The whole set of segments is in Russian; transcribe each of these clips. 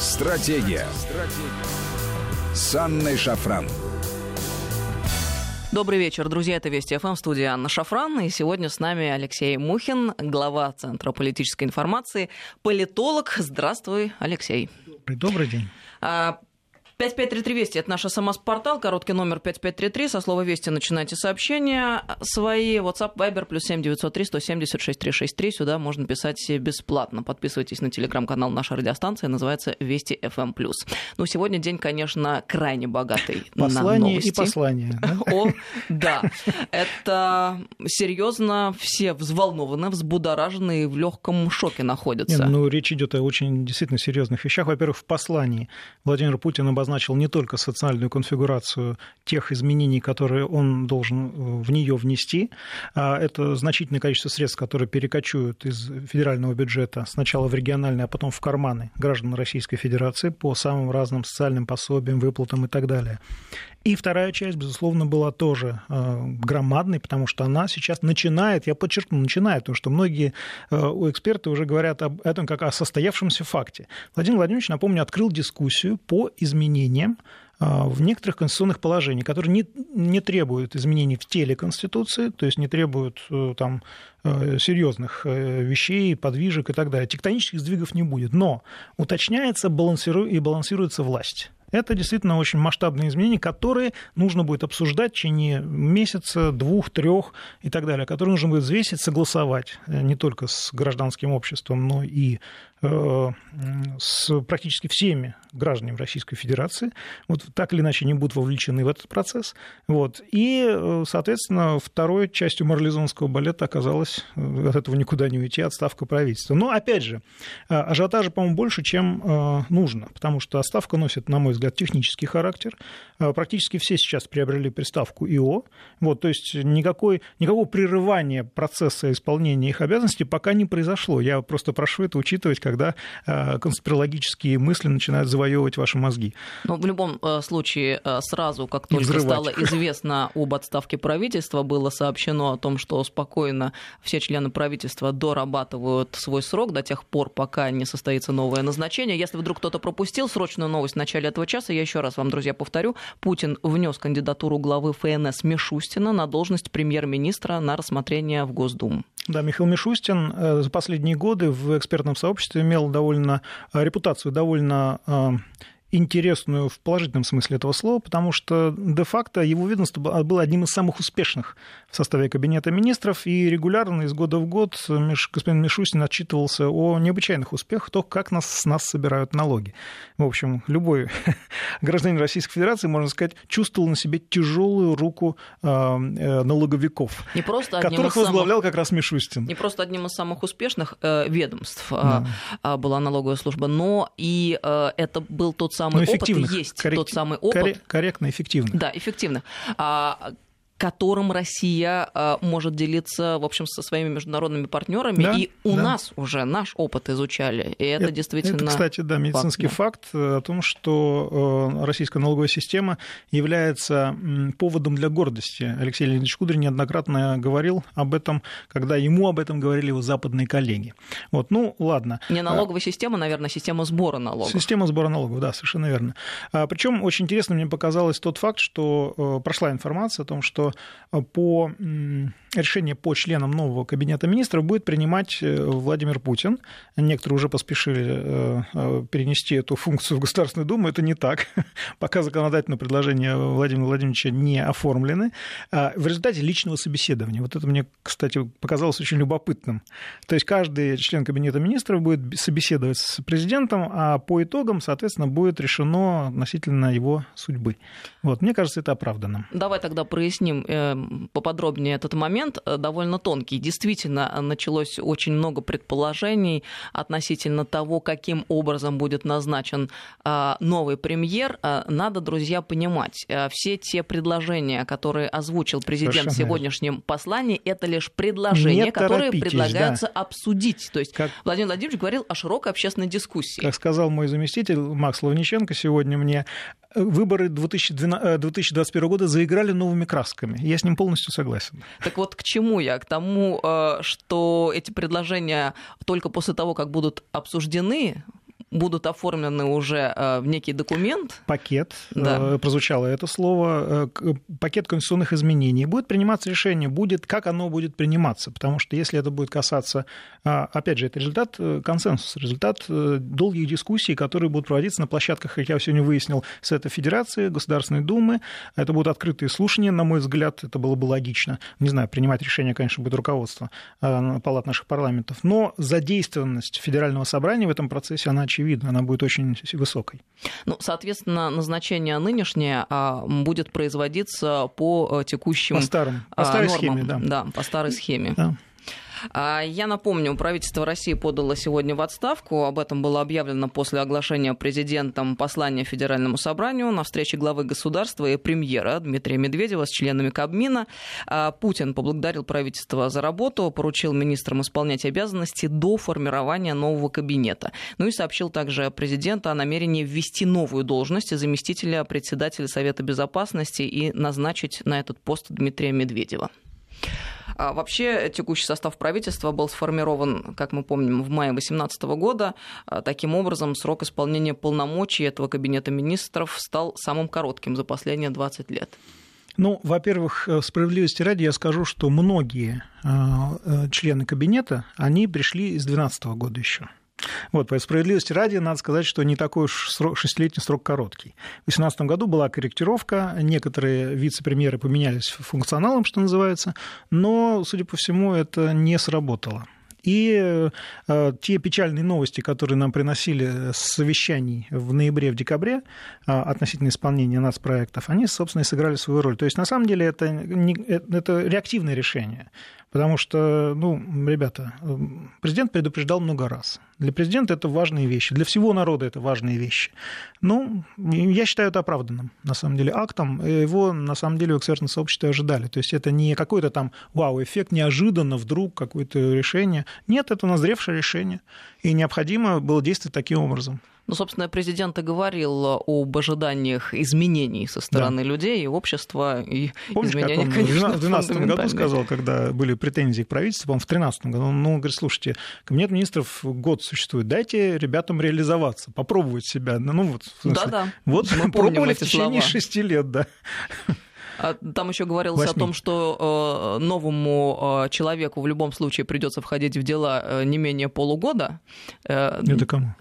Стратегия. Стратегия. С Анной Шафран. Добрый вечер, друзья. Это Вести ФМ, студия Анна Шафран. И сегодня с нами Алексей Мухин, глава Центра политической информации, политолог. Здравствуй, Алексей. Добрый, добрый день. А, 5533 Вести, это наш СМС-портал, короткий номер 5533, со слова Вести начинайте сообщения свои, WhatsApp, Viber, плюс 7903 176 363, сюда можно писать бесплатно. Подписывайтесь на телеграм-канал нашей радиостанции, называется Вести FM+. Ну, сегодня день, конечно, крайне богатый Послание на новости. и послание. Да? О, да. Это серьезно, все взволнованы, взбудоражены и в легком шоке находятся. Нет, ну, речь идет о очень действительно серьезных вещах. Во-первых, в послании Владимир Путин обозначил обозначил не только социальную конфигурацию тех изменений, которые он должен э, в нее внести. А это значительное количество средств, которые перекочуют из федерального бюджета сначала в региональные, а потом в карманы граждан Российской Федерации по самым разным социальным пособиям, выплатам и так далее. И вторая часть, безусловно, была тоже э, громадной, потому что она сейчас начинает, я подчеркну, начинает, потому что многие э, эксперты уже говорят об этом как о состоявшемся факте. Владимир Владимирович, напомню, открыл дискуссию по изменениям э, в некоторых конституционных положениях, которые не, не требуют изменений в теле Конституции, то есть не требуют там, серьезных вещей, подвижек и так далее. Тектонических сдвигов не будет, но уточняется балансиру... и балансируется власть. Это действительно очень масштабные изменения, которые нужно будет обсуждать в течение месяца, двух, трех и так далее, которые нужно будет взвесить, согласовать э, не только с гражданским обществом, но и с практически всеми гражданами Российской Федерации, вот так или иначе они будут вовлечены в этот процесс. Вот. И, э, соответственно, второй частью марлезонского балета оказалась э, от этого никуда не уйти, отставка правительства. Но, опять же, ажиотажа, по-моему, больше, чем нужно, потому что отставка носит, на мой взгляд, технический характер. Практически все сейчас приобрели приставку ИО, вот, то есть никакой, никакого прерывания процесса исполнения их обязанностей пока не произошло. Я просто прошу это учитывать когда э, конспирологические мысли начинают завоевывать ваши мозги. Но в любом э, случае, э, сразу, как только стало известно об отставке правительства, было сообщено о том, что спокойно все члены правительства дорабатывают свой срок до тех пор, пока не состоится новое назначение. Если вдруг кто-то пропустил срочную новость в начале этого часа, я еще раз вам, друзья, повторю, Путин внес кандидатуру главы ФНС Мишустина на должность премьер-министра на рассмотрение в Госдуму. Да, Михаил Мишустин за последние годы в экспертном сообществе имел довольно э, репутацию довольно э, интересную в положительном смысле этого слова, потому что де-факто его ведомство было одним из самых успешных в составе Кабинета министров, и регулярно из года в год господин Мишустин отчитывался о необычайных успехах, то, как нас, с нас собирают налоги. В общем, любой гражданин Российской Федерации, можно сказать, чувствовал на себе тяжелую руку э, налоговиков, не просто которых возглавлял как раз Мишустин. Не просто одним из самых успешных ведомств да. была налоговая служба, но и это был тот самый ну, опыт, и есть тот самый опыт. Корректно, эффективно. Да, эффективно. А, которым Россия а, может делиться, в общем, со своими международными партнерами. Да, и у да. нас уже наш опыт изучали. И это, это действительно. Это, кстати, да, медицинский факт, да. факт о том, что э, российская налоговая система является поводом для гордости. Алексей Леонидович Кудрин неоднократно говорил об этом, когда ему об этом говорили его западные коллеги. Вот, ну, ладно. Не налоговая система, наверное, система сбора налогов. Система сбора налогов, да, совершенно верно. А, Причем очень интересно мне показалось тот факт, что э, прошла информация о том, что по решение по членам нового кабинета министров будет принимать э, Владимир Путин. Некоторые уже поспешили э, э, перенести эту функцию в Государственную Думу. Это не так. Пока законодательные предложения Владимира Владимировича не оформлены. А в результате личного собеседования. Вот это мне, кстати, показалось очень любопытным. То есть каждый член кабинета министров будет собеседовать с президентом, а по итогам, соответственно, будет решено относительно его судьбы. Вот, мне кажется, это оправданно. Давай тогда проясним поподробнее этот момент э, довольно тонкий. Действительно, началось очень много предположений относительно того, каким образом будет назначен а, новый премьер. А, надо, друзья, понимать, э, все те предложения, которые озвучил президент Совершенно в сегодняшнем послании, это лишь предложения, Не которые предлагаются да. обсудить. То есть как... Владимир Владимирович говорил о широкой общественной дискуссии. Как сказал мой заместитель Макс Лавниченко сегодня мне, выборы 2012, 2021 э, года заиграли новыми красками. Я с ним полностью согласен. Так вот, к чему я? К тому, э, что эти предложения только после того, как будут обсуждены, будут оформлены уже в некий документ. Пакет, да. прозвучало это слово, пакет конституционных изменений. Будет приниматься решение, будет, как оно будет приниматься, потому что если это будет касаться, опять же, это результат консенсуса, результат долгих дискуссий, которые будут проводиться на площадках, как я сегодня выяснил, Совета Федерации, Государственной Думы. Это будут открытые слушания, на мой взгляд, это было бы логично. Не знаю, принимать решение, конечно, будет руководство палат наших парламентов, но задействованность Федерального собрания в этом процессе, она очевидна, она будет очень высокой. Ну, соответственно, назначение нынешнее а, будет производиться по э, текущим по старым, по старой нормам. схеме, да. Да, по старой схеме. Да. А, я напомню, правительство России подало сегодня в отставку. Об этом было объявлено после оглашения президентом послания Федеральному собранию на встрече главы государства и премьера Дмитрия Медведева с членами Кабмина. А, Путин поблагодарил правительство за работу, поручил министрам исполнять обязанности до формирования нового кабинета. Ну и сообщил также президенту о намерении ввести новую должность заместителя председателя Совета Безопасности и назначить на этот пост Дмитрия Медведева. А вообще текущий состав правительства был сформирован, как мы помним, в мае 2018 года. А, таким образом, срок исполнения полномочий этого кабинета министров стал самым коротким за последние 20 лет. Ну, во-первых, э, справедливости ради я скажу, что многие э, э, члены кабинета, они пришли из 2012 года еще. Вот, по справедливости ради, надо сказать, что не такой уж срок, шестилетний срок короткий. В 2018 году была корректировка, некоторые вице-премьеры поменялись функционалом, что называется, но, судя по всему, это не сработало. И э, те печальные новости, которые нам приносили с совещаний в ноябре, в декабре э, относительно исполнения нацпроектов, они, собственно, и сыграли свою роль. То есть, на самом деле, это, не, э, это реактивное решение. Потому что, ну, ребята, президент предупреждал много раз. Для президента это важные вещи, для всего народа это важные вещи. Ну, я считаю это оправданным, на самом деле, актом. Его, на самом деле, в экспертном сообществе ожидали. То есть это не какой-то там вау-эффект, неожиданно вдруг какое-то решение. Нет, это назревшее решение. И необходимо было действовать таким образом. Ну, собственно, президент и говорил об ожиданиях изменений со стороны да. людей и общества. И Помнишь, изменения, как он конечно, в 2012 году сказал, когда были претензии к правительству, по-моему, в 2013 году, он ну, говорит, слушайте, кабинет министров год существует, дайте ребятам реализоваться, попробовать себя. Ну, вот, Да-да, Вот мы пробовали в течение шести лет, да. А там еще говорилось 8. о том, что э, новому э, человеку в любом случае придется входить в дела э, не менее полугода. Это кому?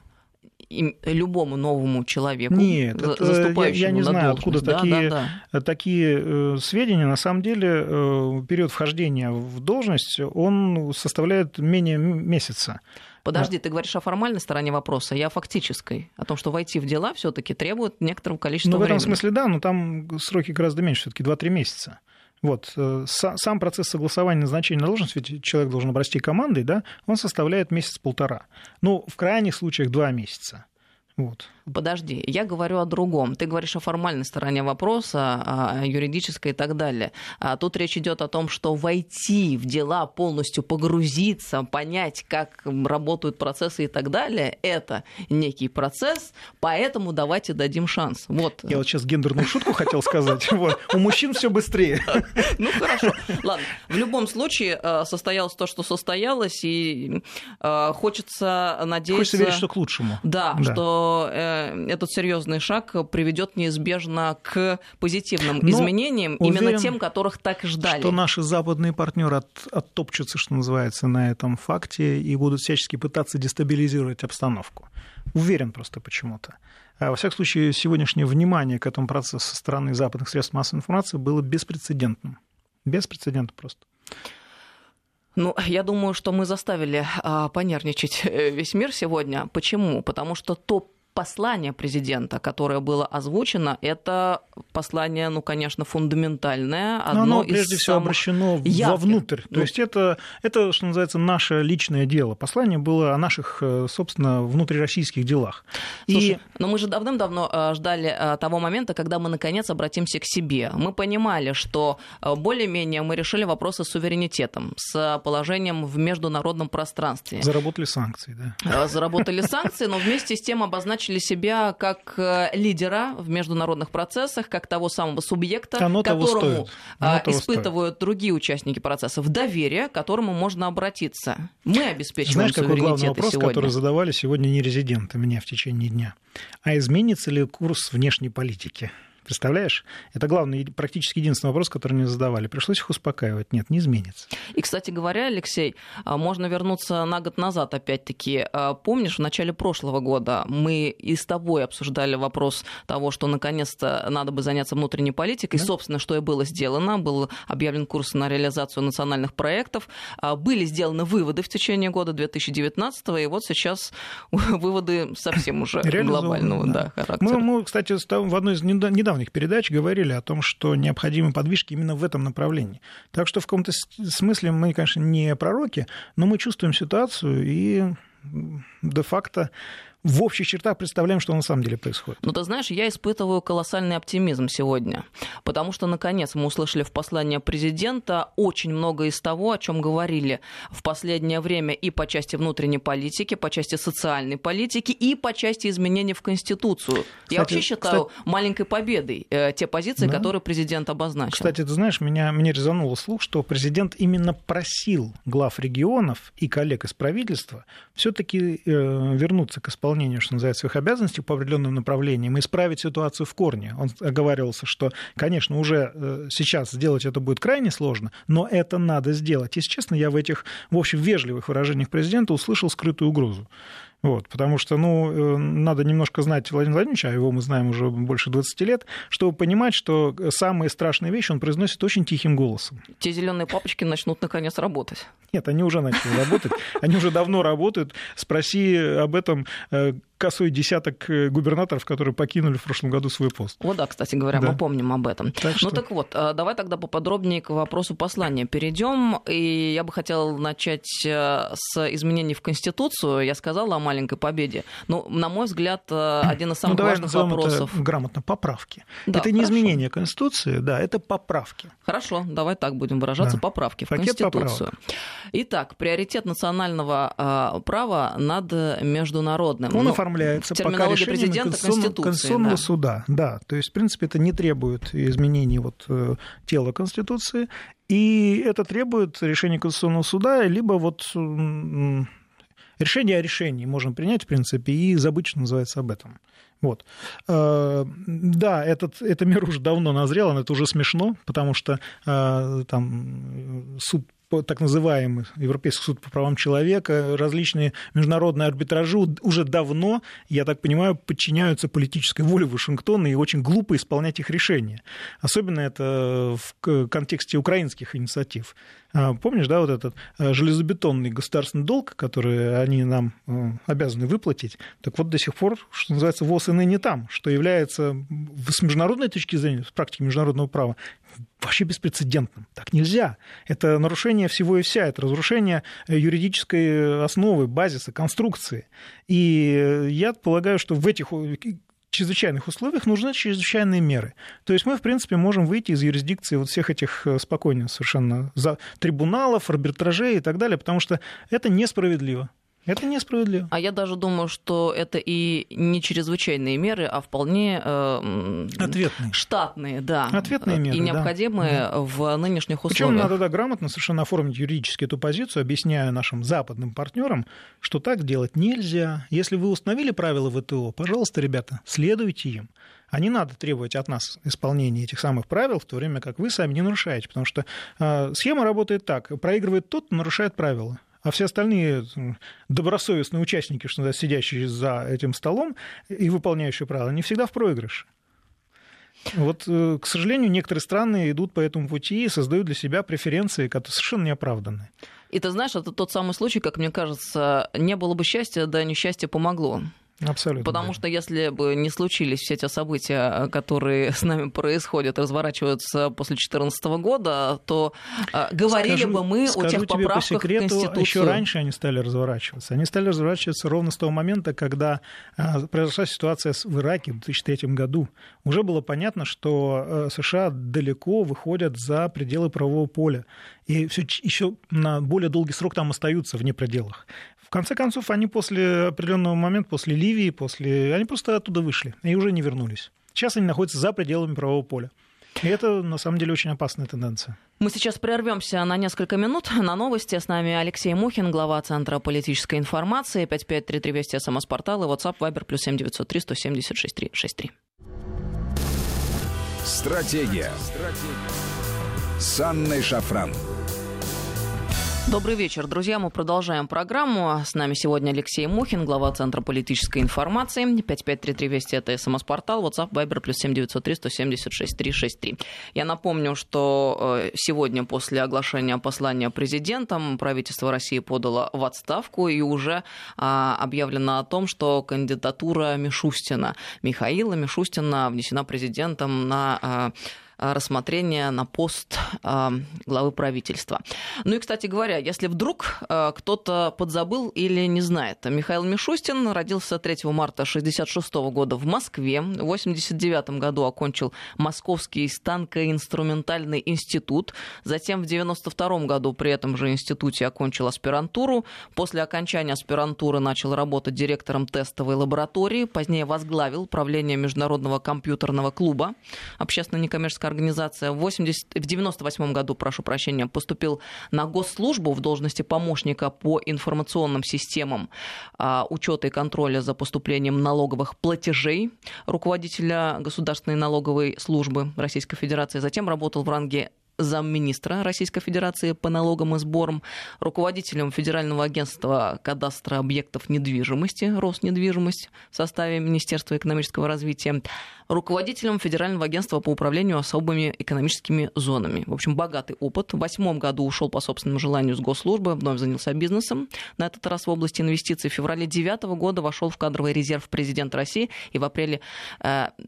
любому новому человеку, Нет, это, я, я не знаю, откуда да, такие, да, да. такие э, сведения. На самом деле э, период вхождения в должность, он составляет менее месяца. Подожди, ты говоришь о формальной стороне вопроса, я о фактической, о том, что войти в дела все таки требует некоторого количества ну, времени. в этом смысле да, но там сроки гораздо меньше, все таки 2-3 месяца. Вот. Э, сам процесс согласования назначения на должность, ведь человек должен обрасти командой, да, он составляет месяц-полтора. Ну, в крайних случаях два месяца. Вот. Подожди, я говорю о другом. Ты говоришь о формальной стороне вопроса, о юридической и так далее. А тут речь идет о том, что войти в дела, полностью погрузиться, понять, как работают процессы и так далее, это некий процесс, поэтому давайте дадим шанс. Вот. Я вот сейчас гендерную шутку хотел сказать. У мужчин все быстрее. Ну хорошо. Ладно. В любом случае э, состоялось то, что состоялось, и э, хочется надеяться... Хочется верить, что к лучшему. Да, что э, этот серьезный шаг приведет неизбежно к позитивным Но изменениям, уверен, именно тем, которых так ждали. Что наши западные партнеры от, оттопчутся, что называется, на этом факте и будут всячески пытаться дестабилизировать обстановку. Уверен просто почему-то. А, во всяком случае, сегодняшнее внимание к этому процессу со стороны западных средств массовой информации было беспрецедентным. Беспрецедентно просто. Ну, я думаю, что мы заставили а, понервничать э, весь мир сегодня. Почему? Потому что то послание президента, которое было озвучено, это послание, ну, конечно, фундаментальное. Одно Но оно, прежде всего, обращено ярких. вовнутрь. То ну... есть это, это, что называется, наше личное дело. Послание было о наших, э, собственно, внутрироссийских делах. Слушай, И... но мы же давным-давно э, ждали э, того момента, когда мы, наконец, обратимся к себе. Мы понимали, что более-менее мы решили вопросы с суверенитетом, с положением в международном пространстве. Заработали санкции, да. Заработали санкции, но вместе с тем обозначили обозначили себя как э, лидера в международных процессах, как того самого субъекта, Оно которому Оно испытывают стоит. другие участники процессов, доверие, к которому можно обратиться. Мы обеспечиваем Знаешь, какой главный вопрос, сегодня? который задавали сегодня не резиденты мне в течение дня? А изменится ли курс внешней политики? Представляешь? Это главный, практически единственный вопрос, который мне задавали. Пришлось их успокаивать. Нет, не изменится. И, кстати говоря, Алексей, а, можно вернуться на год назад опять-таки. А, помнишь, в начале прошлого года мы и с тобой обсуждали вопрос того, что наконец-то надо бы заняться внутренней политикой. Да? Собственно, что и было сделано. Был объявлен курс на реализацию национальных проектов. А, были сделаны выводы в течение года 2019 и вот сейчас выводы совсем уже глобального да. Да, характера. Мы, мы, кстати, в одной из недавних недавних передач говорили о том, что необходимы подвижки именно в этом направлении. Так что в каком-то смысле мы, конечно, не пророки, но мы чувствуем ситуацию и де-факто в общих чертах представляем, что на самом деле происходит. Ну, ты знаешь, я испытываю колоссальный оптимизм сегодня, потому что, наконец, мы услышали в послании президента очень много из того, о чем говорили в последнее время и по части внутренней политики, по части социальной политики, и по части изменений в Конституцию. Кстати, я вообще считаю кстати, маленькой победой э, те позиции, да. которые президент обозначил. Кстати, ты знаешь, меня, меня резануло слух, что президент именно просил глав регионов и коллег из правительства все-таки э, вернуться к исполнению исполнению, что называется, своих обязанностей по определенным направлениям, исправить ситуацию в корне. Он оговаривался, что, конечно, уже э, сейчас сделать это будет крайне сложно, но это надо сделать. Если честно, я в этих, в общем, вежливых выражениях президента услышал скрытую угрозу. Вот, потому что, ну, э, надо немножко знать Владимира Владимировича, а его мы знаем уже больше 20 лет, чтобы понимать, что самые страшные вещи он произносит очень тихим голосом. Те зеленые папочки начнут наконец работать. Нет, они уже начали работать. Они уже давно работают. Спроси об этом э, косой десяток э, губернаторов, которые покинули в прошлом году свой пост. Вот да, кстати говоря, да. мы помним об этом. Так ну что... так вот, э, давай тогда поподробнее к вопросу послания перейдем. И я бы хотела начать э, с изменений в Конституцию. Я сказала о маленькой победе. Но, ну, на мой взгляд, один из самых ну, важных вопросов... Это грамотно, поправки. Да, это не хорошо. изменение Конституции, да, это поправки. Хорошо, давай так будем выражаться, да. поправки в Пакет Конституцию. Поправок. Итак, приоритет национального права над международным. Он ну, оформляется пока решением Конституционного, Конституционного да. суда. Да, то есть, в принципе, это не требует изменений вот, э, тела Конституции, и это требует решения Конституционного суда, либо вот решение о решении можно принять, в принципе, и забыть, что называется, об этом. Вот. Э, да, этот, эта мера уже давно назрела, но это уже смешно, потому что э, там суд так называемый Европейский суд по правам человека, различные международные арбитражи уже давно, я так понимаю, подчиняются политической воле Вашингтона и очень глупо исполнять их решения. Особенно это в контексте украинских инициатив. А, помнишь, да, вот этот э, железобетонный государственный долг, который они нам э, обязаны выплатить, так вот до сих пор, что называется, ВОЗ и ныне там, что является с международной точки зрения, с практики международного права, вообще беспрецедентным. Так нельзя. Это нарушение всего и вся, это разрушение юридической основы, базиса, конструкции. И я полагаю, что в этих чрезвычайных условиях нужны чрезвычайные меры. То есть мы, в принципе, можем выйти из юрисдикции вот всех этих э, спокойно совершенно за трибуналов, арбитражей и так далее, потому что это несправедливо. Это несправедливо. А я даже думаю, что это и не чрезвычайные меры, а вполне э, Ответные. штатные, да. Ответные меры, И необходимые да. в нынешних условиях. Причем надо да, грамотно совершенно оформить юридически эту позицию, объясняя нашим западным партнерам, что так делать нельзя. Если вы установили правила ВТО, пожалуйста, ребята, следуйте им. А не надо требовать от нас исполнения этих самых правил, в то время как вы сами не нарушаете. Потому что э, схема работает так. Проигрывает тот, кто нарушает правила а все остальные добросовестные участники, что сидящие за этим столом и выполняющие правила, не всегда в проигрыше. Вот, э, к сожалению, некоторые страны идут по этому пути и создают для себя преференции, которые совершенно неоправданные. И ты знаешь, это тот самый случай, как мне кажется, не было бы счастья, да несчастье помогло. Абсолютно. Потому да. что если бы не случились все те события, которые с нами происходят, разворачиваются после 2014 года, то э, говорили скажу, бы мы о тех поправках по секрету, в Конституцию. Еще раньше они стали разворачиваться. Они стали разворачиваться ровно с того момента, когда э, произошла ситуация в Ираке в 2003 году. Уже было понятно, что э, США далеко выходят за пределы правового поля. И все еще на более долгий срок там остаются вне пределах. В конце концов, они после определенного момента, после Ливии, после... они просто оттуда вышли и уже не вернулись. Сейчас они находятся за пределами правового поля. И это, на самом деле, очень опасная тенденция. Мы сейчас прервемся на несколько минут на новости. С нами Алексей Мухин, глава Центра политической информации. 5533 Вести, СМС-портал и WhatsApp, Viber, плюс 7903 176 363. Стратегия. Стратегия. С Анной Шафран. Добрый вечер, друзья. Мы продолжаем программу. С нами сегодня Алексей Мухин, глава Центра политической информации. 5533 Вести – это СМС-портал. WhatsApp, Viber, плюс 7903 176 363. Я напомню, что э, сегодня после оглашения послания президентом правительство России подало в отставку и уже а, объявлено о том, что кандидатура Мишустина, Михаила Мишустина внесена президентом на а, рассмотрения на пост э, главы правительства. Ну и, кстати говоря, если вдруг э, кто-то подзабыл или не знает, Михаил Мишустин родился 3 марта 1966 года в Москве, в 1989 году окончил Московский станкоинструментальный институт, затем в 1992 году при этом же институте окончил аспирантуру, после окончания аспирантуры начал работать директором тестовой лаборатории, позднее возглавил правление Международного компьютерного клуба, общественно некоммерческой организация в, 80, в 98 году, прошу прощения, поступил на госслужбу в должности помощника по информационным системам а, учета и контроля за поступлением налоговых платежей руководителя Государственной налоговой службы Российской Федерации. Затем работал в ранге замминистра Российской Федерации по налогам и сборам, руководителем Федерального агентства кадастра объектов недвижимости, Роснедвижимость в составе Министерства экономического развития, руководителем Федерального агентства по управлению особыми экономическими зонами. В общем, богатый опыт. В восьмом году ушел по собственному желанию с госслужбы, вновь занялся бизнесом, на этот раз в области инвестиций. В феврале девятого года вошел в кадровый резерв президента России и в апреле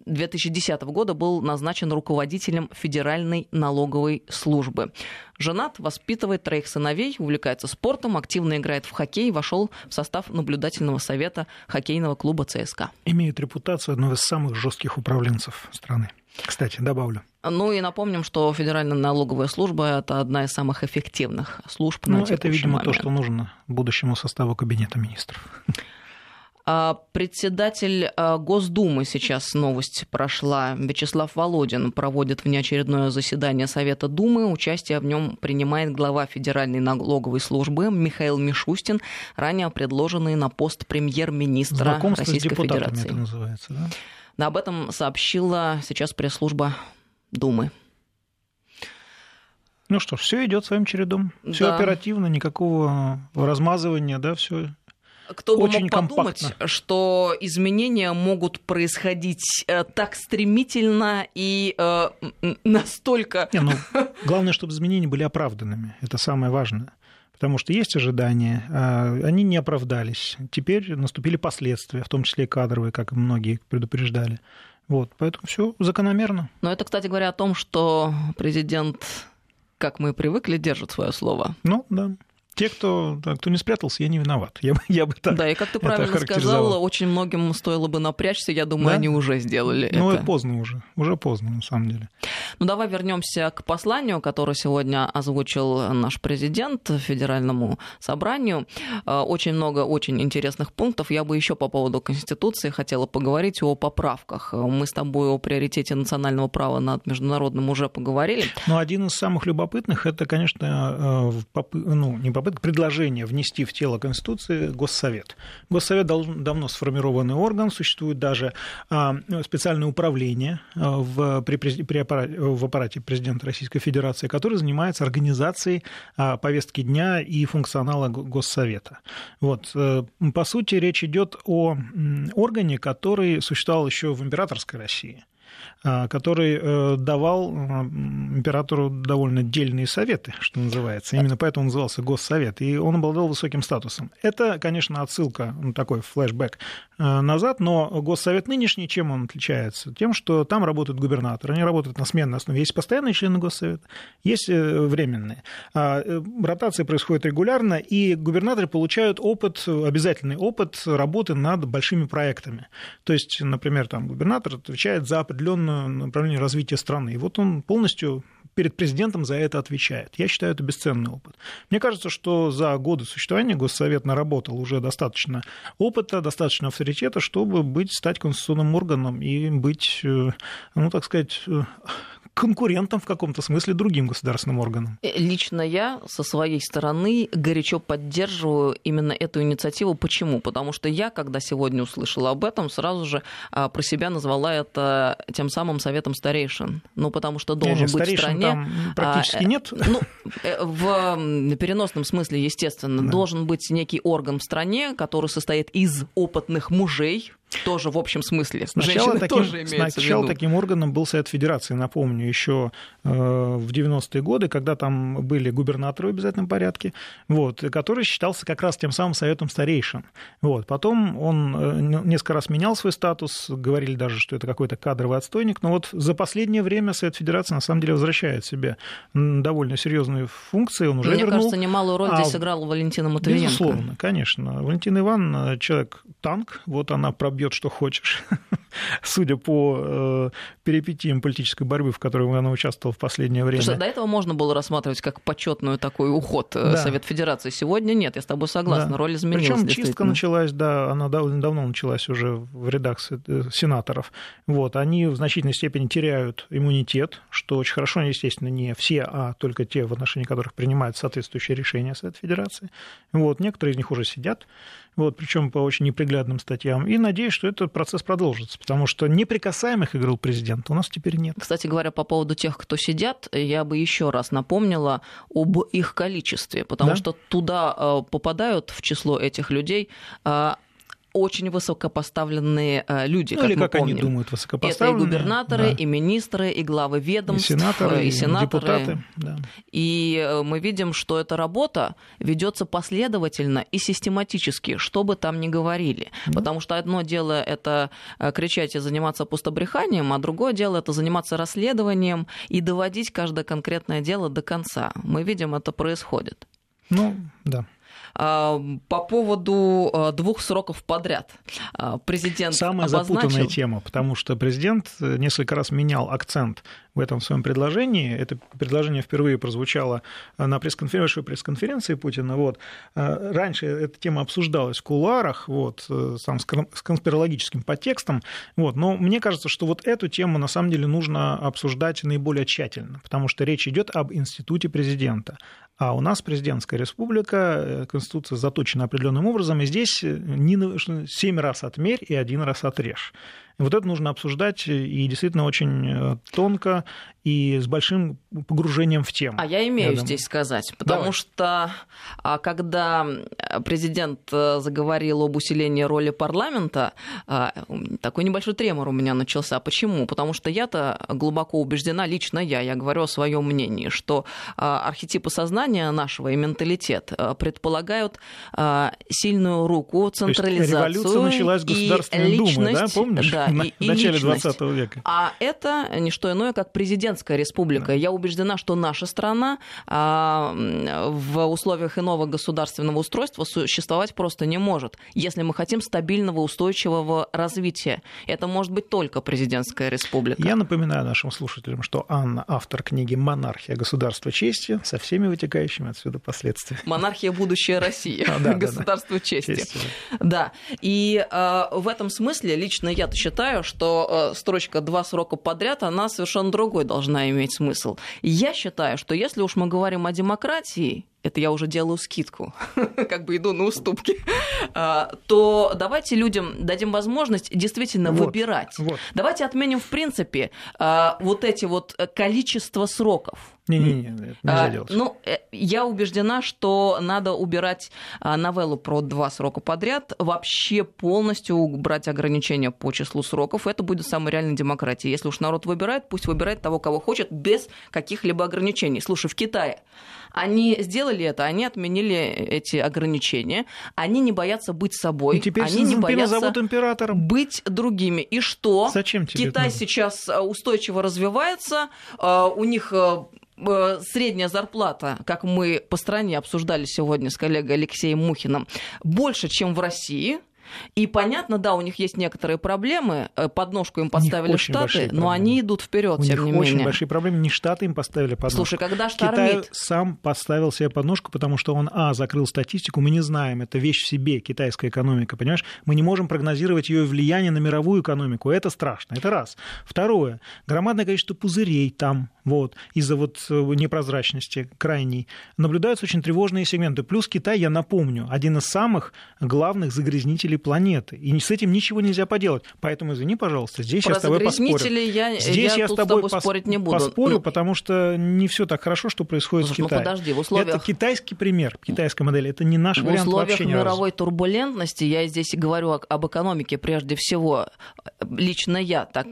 2010 э, года был назначен руководителем Федеральной налоговой службы. Женат, воспитывает троих сыновей, увлекается спортом, активно играет в хоккей, вошел в состав наблюдательного совета хоккейного клуба ЦСКА. Имеет репутацию одного из самых жестких управленцев страны. Кстати, добавлю. Ну и напомним, что Федеральная налоговая служба – это одна из самых эффективных служб ну, это, видимо, момент. то, что нужно будущему составу Кабинета министров. А, председатель а, Госдумы, сейчас новость прошла, Вячеслав Володин проводит внеочередное заседание Совета Думы. Участие в нем принимает глава Федеральной налоговой службы Михаил Мишустин, ранее предложенный на пост премьер-министра Знакомство Российской с Федерации. Это называется, да? Об этом сообщила сейчас пресс-служба Думы. Ну что ж, все идет своим чередом. Все да. оперативно, никакого размазывания, да, все кто бы Очень мог подумать, компактно. что изменения могут происходить э, так стремительно и э, настолько... Не, ну, главное, чтобы изменения были оправданными. Это самое важное. Потому что есть ожидания, а они не оправдались. Теперь наступили последствия, в том числе и кадровые, как многие предупреждали. Вот, поэтому все закономерно. Но это, кстати говоря, о том, что президент, как мы привыкли, держит свое слово. Ну, да те, кто, кто не спрятался, я не виноват. Я, я бы так Да, и как ты правильно сказал, очень многим стоило бы напрячься, я думаю, да? они уже сделали ну, это. Ну, поздно уже, уже поздно, на самом деле. Ну, давай вернемся к посланию, которое сегодня озвучил наш президент Федеральному собранию. Э, очень много очень интересных пунктов. Я бы еще по поводу Конституции хотела поговорить о поправках. Мы с тобой о приоритете национального права над международным уже поговорили. Но один из самых любопытных, это, конечно, э, ну, не попытка, попытка предложения внести в тело Конституции Госсовет. Госсовет давно сформированный орган, существует даже а, специальное управление а, в, при, при аппарате, в аппарате президента Российской Федерации, которое занимается организацией а, повестки дня и функционала Госсовета. Вот. Э, по сути, речь идет о органе, который существовал еще в императорской России. А, который э, давал императору довольно дельные советы, что называется. Именно поэтому он назывался Госсовет, и он обладал высоким статусом. Это, конечно, отсылка, ну, такой флешбэк э, назад, но Госсовет нынешний, чем он отличается? Тем, что там работают губернаторы, они работают на сменной основе. Есть постоянные члены Госсовета, есть э, временные. А, ротация происходит регулярно, и губернаторы получают опыт, обязательный опыт работы над большими проектами. То есть, например, там губернатор отвечает за определенные определенное направление развития страны. И вот он полностью перед президентом за это отвечает. Я считаю, это бесценный опыт. Мне кажется, что за годы существования Госсовет наработал уже достаточно опыта, достаточно авторитета, чтобы быть, стать конституционным органом и быть, э, ну, так сказать, э, конкурентом в каком-то смысле другим государственным органам. Э, лично я со своей стороны горячо поддерживаю именно эту инициативу. Почему? Потому что я, когда сегодня услышала об этом, сразу же а, про себя назвала это тем самым советом старейшин. Ну, потому что должен не, быть в стране... Там практически а, нет. Ну, э, в переносном смысле, естественно, да. должен быть некий орган в стране, который состоит из опытных мужей, тоже в общем смысле. Сначала, таким, тоже сначала таким органом был Совет Федерации, напомню, еще э, в 90-е годы, когда там были губернаторы в обязательном порядке, вот, который считался как раз тем самым Советом старейшин. Вот. Потом он э, несколько раз менял свой статус, говорили даже, что это какой-то кадровый отстойник, но вот за последнее время Совет Федерации на самом деле возвращает себе довольно серьезные функции, он уже Мне вернул. кажется, немалую роль а, здесь сыграла Валентина Матвиенко. Безусловно, конечно. Валентина Ивановна человек-танк, вот она пробила бьет, что хочешь. Судя по э, перипетиям политической борьбы, в которой она участвовала в последнее время. Что, до этого можно было рассматривать как почетную такой уход э, да. Совет Федерации. Сегодня нет, я с тобой согласна, да. роль изменилась. Причем чистка началась, да, она довольно давно началась уже в рядах э, сенаторов. Вот, они в значительной степени теряют иммунитет, что очень хорошо, естественно, не все, а только те, в отношении которых принимают соответствующие решения Совет Федерации. Вот, некоторые из них уже сидят вот, причем по очень неприглядным статьям. И надеюсь, что этот процесс продолжится, потому что неприкасаемых, говорил президент, у нас теперь нет. Кстати говоря, по поводу тех, кто сидят, я бы еще раз напомнила об их количестве, потому да? что туда э, попадают в число этих людей э, очень высокопоставленные э, люди, ну, как или мы как помним. они думают, высокопоставленные. Это и губернаторы, да. и министры, и главы ведомств, и сенаторы, и, сенаторы. депутаты. Да. И э, мы видим, что эта работа ведется последовательно и систематически, что бы там ни говорили. Да. Потому что одно дело это э, кричать и заниматься пустобреханием, а другое дело это заниматься расследованием и доводить каждое конкретное дело до конца. Мы видим, это происходит. Ну, да. А, по поводу а, двух сроков подряд. А, президент Самая обозначил... запутанная тема, потому что президент э, несколько раз менял акцент в этом своем предложении. Это предложение впервые прозвучало на пресс-конференции, пресс-конференции Путина. Вот. Раньше эта тема обсуждалась в кулуарах, вот, э, там, с конспирологическим подтекстом. Вот. Но мне кажется, что вот эту тему на самом деле нужно обсуждать наиболее тщательно, потому что речь идет об институте президента, а у нас президентская республика, э, Конституция заточена определенным образом, и здесь э, не семь раз отмерь и один раз отрежь. Вот это нужно обсуждать и действительно очень э, тонко и с большим погружением в тему. А я имею я здесь сказать, потому Давай. что а, когда президент э, заговорил об усилении роли парламента, а, такой небольшой тремор у меня начался. Почему? Потому что я-то глубоко убеждена, лично я, я говорю о своем мнении, что а, архетипы сознания нашего и менталитет предполагают сильную руку, централизацию. То есть революция началась с Государственной Думы, да, помнишь? Да, в и, начале и 20 века. А это не что иное, как президентская республика. Да. Я убеждена, что наша страна а, в условиях иного государственного устройства существовать просто не может, если мы хотим стабильного, устойчивого развития. Это может быть только президентская республика. Я напоминаю нашим слушателям, что Анна автор книги «Монархия. Государство чести» со всеми вытекающими отсюда последствиями. Монархия будущее России. Государство чести. Да. И а, в этом смысле лично я считаю, что строчка «два срока подряд», она совершенно другой должна иметь смысл. Я считаю, что если уж мы говорим о демократии, это я уже делаю скидку, как бы иду на уступки, а, то давайте людям дадим возможность действительно вот, выбирать. Вот. Давайте отменим, в принципе, а, вот эти вот э, количество сроков. Не-не-не, нельзя а. Ну, э, я убеждена, что надо убирать новеллу про два срока подряд, вообще полностью убрать ограничения по числу сроков. Это будет самой реальной демократией. Если уж народ выбирает, пусть выбирает того, кого хочет, без каких-либо ограничений. Слушай, в Китае они сделали это, они отменили эти ограничения, они не боятся быть собой, И теперь они не боятся зовут императором. быть другими. И что? Зачем тебе Китай сейчас э, устойчиво развивается, э, у них э, средняя зарплата, как мы по стране обсуждали сегодня с коллегой Алексеем Мухиным, больше, чем в России. И понятно, да, у них есть некоторые проблемы, э, подножку им поставили Штаты, но они идут вперед, тем не менее. очень большие проблемы, не Штаты им поставили подножку. Слушай, когда штормит... Китай сам поставил себе подножку, потому что он, а, закрыл статистику, мы не знаем, это вещь в себе, китайская экономика, понимаешь? Мы не можем прогнозировать ее влияние на мировую экономику, это страшно, это раз. Второе, громадное количество пузырей там, вот, из-за вот э, непрозрачности крайней, наблюдаются очень тревожные сегменты. Плюс Китай, я напомню, один из самых главных загрязнителей планеты. И с этим ничего нельзя поделать. Поэтому, извини, пожалуйста, здесь Про я с тобой поспорю. Я, здесь я, я с тобой, с тобой спорить не буду. поспорю, ну, потому что не все так хорошо, что происходит слушай, в Китае. Ну, подожди, в условиях... Это китайский пример, китайская модель. Это не наш в вариант вообще В мировой турбулентности, я здесь говорю об экономике прежде всего, лично я так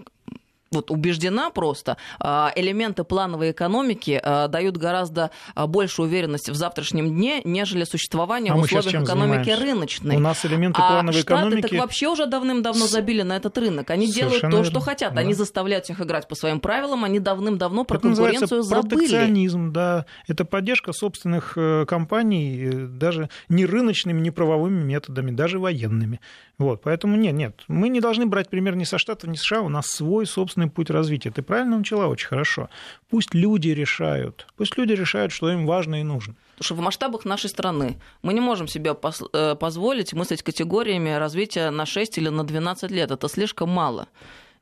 вот убеждена просто, а, элементы плановой экономики а, дают гораздо а, больше уверенности в завтрашнем дне, нежели существование а в условиях экономики занимаемся? рыночной. У нас элементы а плановой Штаты экономики... так вообще уже давным-давно забили на этот рынок. Они Совершенно делают то, верно. что хотят. Да. Они заставляют всех играть по своим правилам. Они давным-давно про Это конкуренцию забыли. протекционизм, да. Это поддержка собственных э, компаний э, даже не рыночными, не правовыми методами, даже военными. Вот, поэтому нет, нет, мы не должны брать пример ни со Штатов, ни США, у нас свой собственный путь развития. Ты правильно начала очень хорошо. Пусть люди решают, пусть люди решают, что им важно и нужно. Потому что в масштабах нашей страны мы не можем себе э, позволить мыслить категориями развития на 6 или на 12 лет. Это слишком мало.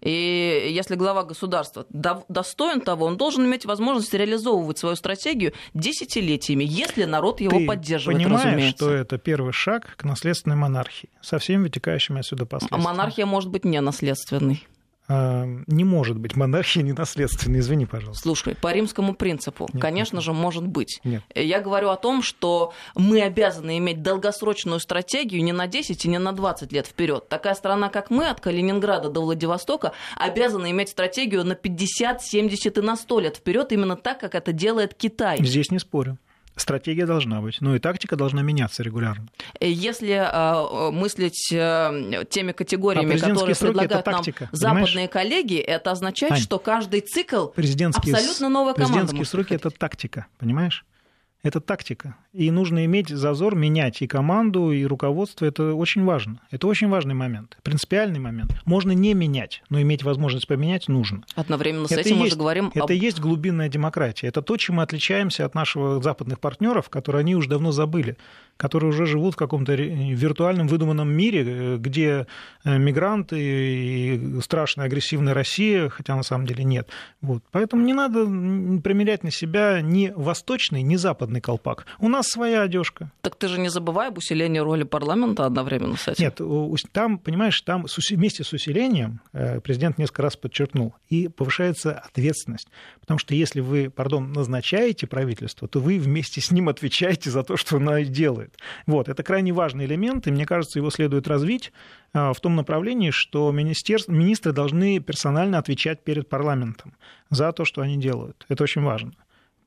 И если глава государства достоин того, он должен иметь возможность реализовывать свою стратегию десятилетиями, если народ его Ты поддерживает, понимаешь, разумеется. что это первый шаг к наследственной монархии, со всеми вытекающими отсюда последствиями. А монархия может быть не наследственной. А, не может быть монархия ненаследственной, извини, пожалуйста. Слушай, по римскому принципу, Нет, конечно нет. же, может быть. Нет. Я говорю о том, что мы обязаны иметь долгосрочную стратегию не на 10 и не на 20 лет вперед. Такая страна, как мы, от Калининграда до Владивостока, обязана иметь стратегию на 50, 70 и на 100 лет вперед, именно так, как это делает Китай. Здесь не спорю. Стратегия должна быть, но и тактика должна меняться регулярно. Если э, мыслить э, теми категориями, А которые предлагают это нам тактика, западные понимаешь? коллеги, это означает, Ань, что каждый цикл абсолютно новая команда. президентские сроки это тактика, понимаешь? Это тактика. И нужно иметь зазор, менять и команду, и руководство. Это очень важно. Это очень важный момент, принципиальный момент. Можно не менять, но иметь возможность поменять нужно. Одновременно с Это этим и мы есть- же говорим Это об и есть глубинная демократия. Это то, чем мы отличаемся от наших западных партнеров, которые они уже давно забыли, которые уже живут в каком-то виртуальном выдуманном мире, э, где э, мигранты и страшная агрессивная Россия, хотя на самом деле нет. Вот. Поэтому не надо примерять на себя ни восточный, ни западный колпак. У нас своя одежка. Так ты же не забывай об усилении роли парламента одновременно с этим. Нет, там, понимаешь, там вместе с усилением, э, президент несколько раз подчеркнул, и повышается ответственность. Потому что если вы, пардон, назначаете правительство, то вы вместе с ним отвечаете за то, что оно делает. Вот, это крайне важный элемент, и мне кажется, его следует развить э, в том направлении, что министерств- министры должны персонально отвечать перед парламентом за то, что они делают. Это очень важно.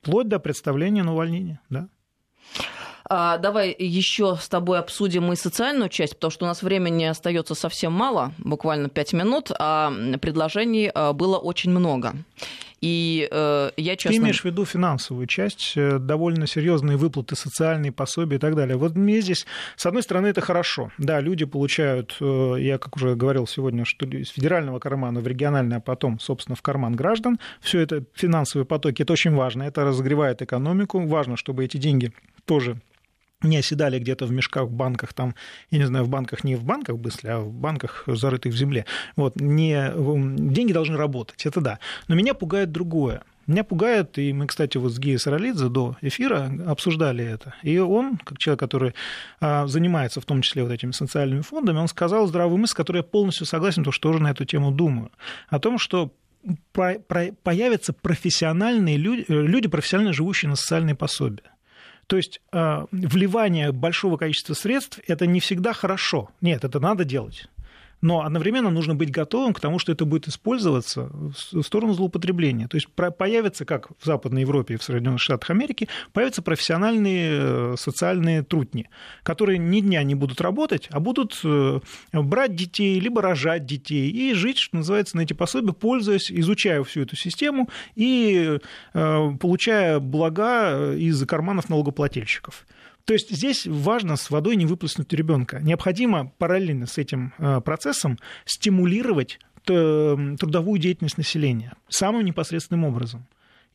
Вплоть до представления на увольнение, да. А, давай еще с тобой обсудим и социальную часть, потому что у нас времени остается совсем мало, буквально пять минут, а предложений а, было очень много. И э, я честно... Ты имеешь в виду финансовую часть, э, довольно серьезные выплаты, социальные пособия и так далее. Вот мне здесь, с одной стороны, это хорошо. Да, люди получают, э, я как уже говорил сегодня, что из федерального кармана в региональный, а потом, собственно, в карман граждан. Все это финансовые потоки, это очень важно, это разогревает экономику. Важно, чтобы эти деньги тоже не оседали где-то в мешках, в банках, там, я не знаю, в банках не в банках быстро, а в банках, зарытых в земле. Вот, не, деньги должны работать, это да. Но меня пугает другое. Меня пугает, и мы, кстати, вот с Геей Саралидзе до эфира обсуждали это, и он, как человек, который а, занимается в том числе вот этими социальными фондами, он сказал здравую мысль, с которой я полностью согласен, потому что тоже на эту тему думаю, о том, что появятся профессиональные люди, люди, профессионально живущие на социальные пособия. То есть э, вливание большого количества средств это не всегда хорошо. Нет, это надо делать. Но одновременно нужно быть готовым к тому, что это будет использоваться в сторону злоупотребления. То есть появятся, как в Западной Европе и в Соединенных Штатах Америки, появятся профессиональные э, социальные трутни, которые ни дня не будут работать, а будут э, брать детей, либо рожать детей и жить, что называется, на эти пособия, пользуясь, изучая всю эту систему и э, получая блага из карманов налогоплательщиков. То есть здесь важно с водой не выплеснуть ребенка. Необходимо параллельно с этим э, процессом стимулировать трудовую деятельность населения самым непосредственным образом.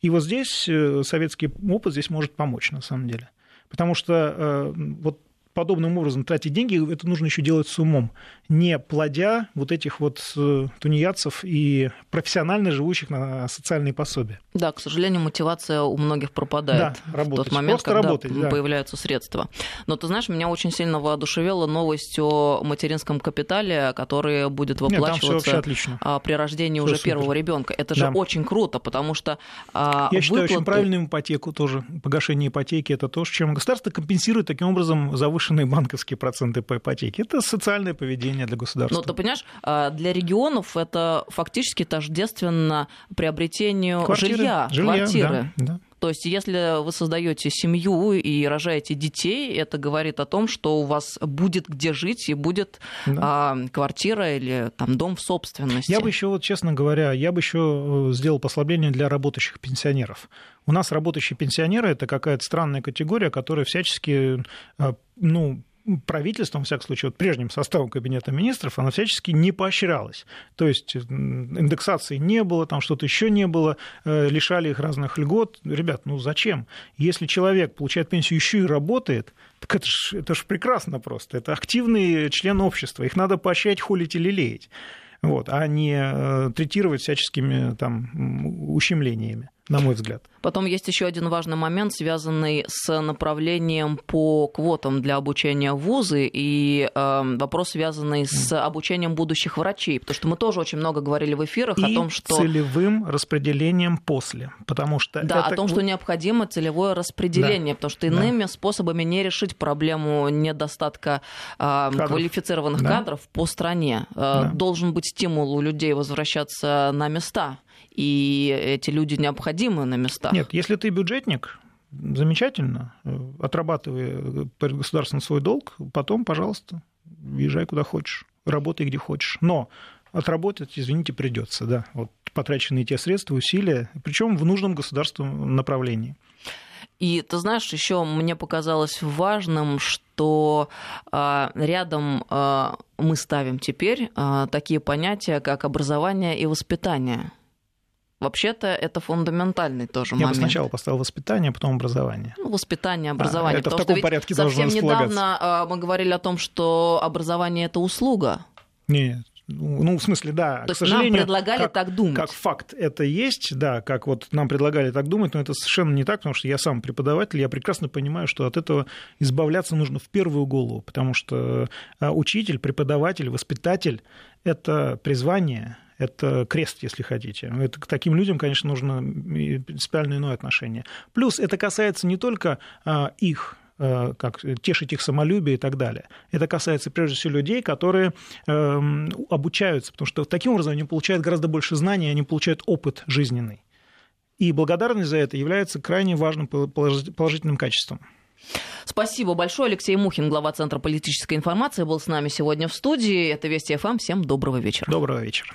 И вот здесь э, советский опыт здесь может помочь, на самом деле. Потому что вот подобным образом тратить деньги, это нужно еще делать с умом, не плодя вот этих вот э, тунеядцев и профессионально живущих на социальные пособия. Да, к сожалению, мотивация у многих пропадает да, работать. в тот момент, Просто когда работать, да. появляются средства. Но ты знаешь, меня очень сильно воодушевила новость о материнском капитале, который будет выплачиваться Нет, а, при рождении всё уже супер. первого ребенка. Это же да. очень круто, потому что а, Я выплаты... считаю очень правильную ипотеку тоже, погашение ипотеки, это то, чем государство компенсирует таким образом завышенные повышенные банковские проценты по ипотеке. Это социальное поведение для государства. Но ты понимаешь, а, для регионов это фактически тождественно приобретению квартиры, жилья, жилья квартиры. Да, да. То есть, если вы создаете семью и рожаете детей, это говорит о том, что у вас будет где жить и будет да. а, квартира или там дом в собственности. Я бы еще, вот, честно говоря, я бы еще э, сделал послабление для работающих пенсионеров. У нас работающие пенсионеры это какая-то странная категория, которая всячески э, ну, правительством, в всяком случае, вот прежним составом Кабинета министров, она всячески не поощрялась. То есть индексации не было, там что-то еще не было, э, лишали их разных льгот. Ребят, ну зачем? Если человек получает пенсию еще и работает, так это же это ж прекрасно просто. Это активный член общества. Их надо поощрять, холить или леять. Вот, а не э, третировать всяческими там, ущемлениями на мой взгляд. Потом есть еще один важный момент, связанный с направлением по квотам для обучения в вузы и э, вопрос, связанный с обучением будущих врачей, потому что мы тоже очень много говорили в эфирах и о том, что целевым распределением после, потому что да, это... о том, что необходимо целевое распределение, да. потому что иными да. способами не решить проблему недостатка э, квалифицированных да. кадров по стране. Э, да. Должен быть стимул у людей возвращаться на места и эти люди необходимы на местах. Нет, если ты бюджетник, замечательно, отрабатывай перед государством свой долг, потом, пожалуйста, езжай куда хочешь, работай где хочешь. Но отработать, извините, придется, да, вот потраченные те средства, усилия, причем в нужном государственном направлении. И ты знаешь, еще мне показалось важным, что э, рядом э, мы ставим теперь э, такие понятия, как образование и воспитание. Вообще-то это фундаментальный тоже Я момент. бы сначала поставил воспитание, а потом образование. Ну, воспитание, образование. А, это в таком порядке должно Совсем недавно а, мы говорили о том, что образование – это услуга. Нет, ну, в смысле, да. То есть нам предлагали как, так думать. Как факт это есть, да, как вот нам предлагали так думать, но это совершенно не так, потому что я сам преподаватель, я прекрасно понимаю, что от этого избавляться нужно в первую голову, потому что а, учитель, преподаватель, воспитатель – это призвание, это крест, если хотите. Это, к таким людям, конечно, нужно принципиально иное отношение. Плюс это касается не только а, их, а, как тешить их самолюбие и так далее. Это касается прежде всего людей, которые э, обучаются, потому что таким образом они получают гораздо больше знаний, они получают опыт жизненный. И благодарность за это является крайне важным положительным качеством. Спасибо большое. Алексей Мухин, глава Центра политической информации, был с нами сегодня в студии. Это Вести ФМ. Всем доброго вечера. Доброго вечера.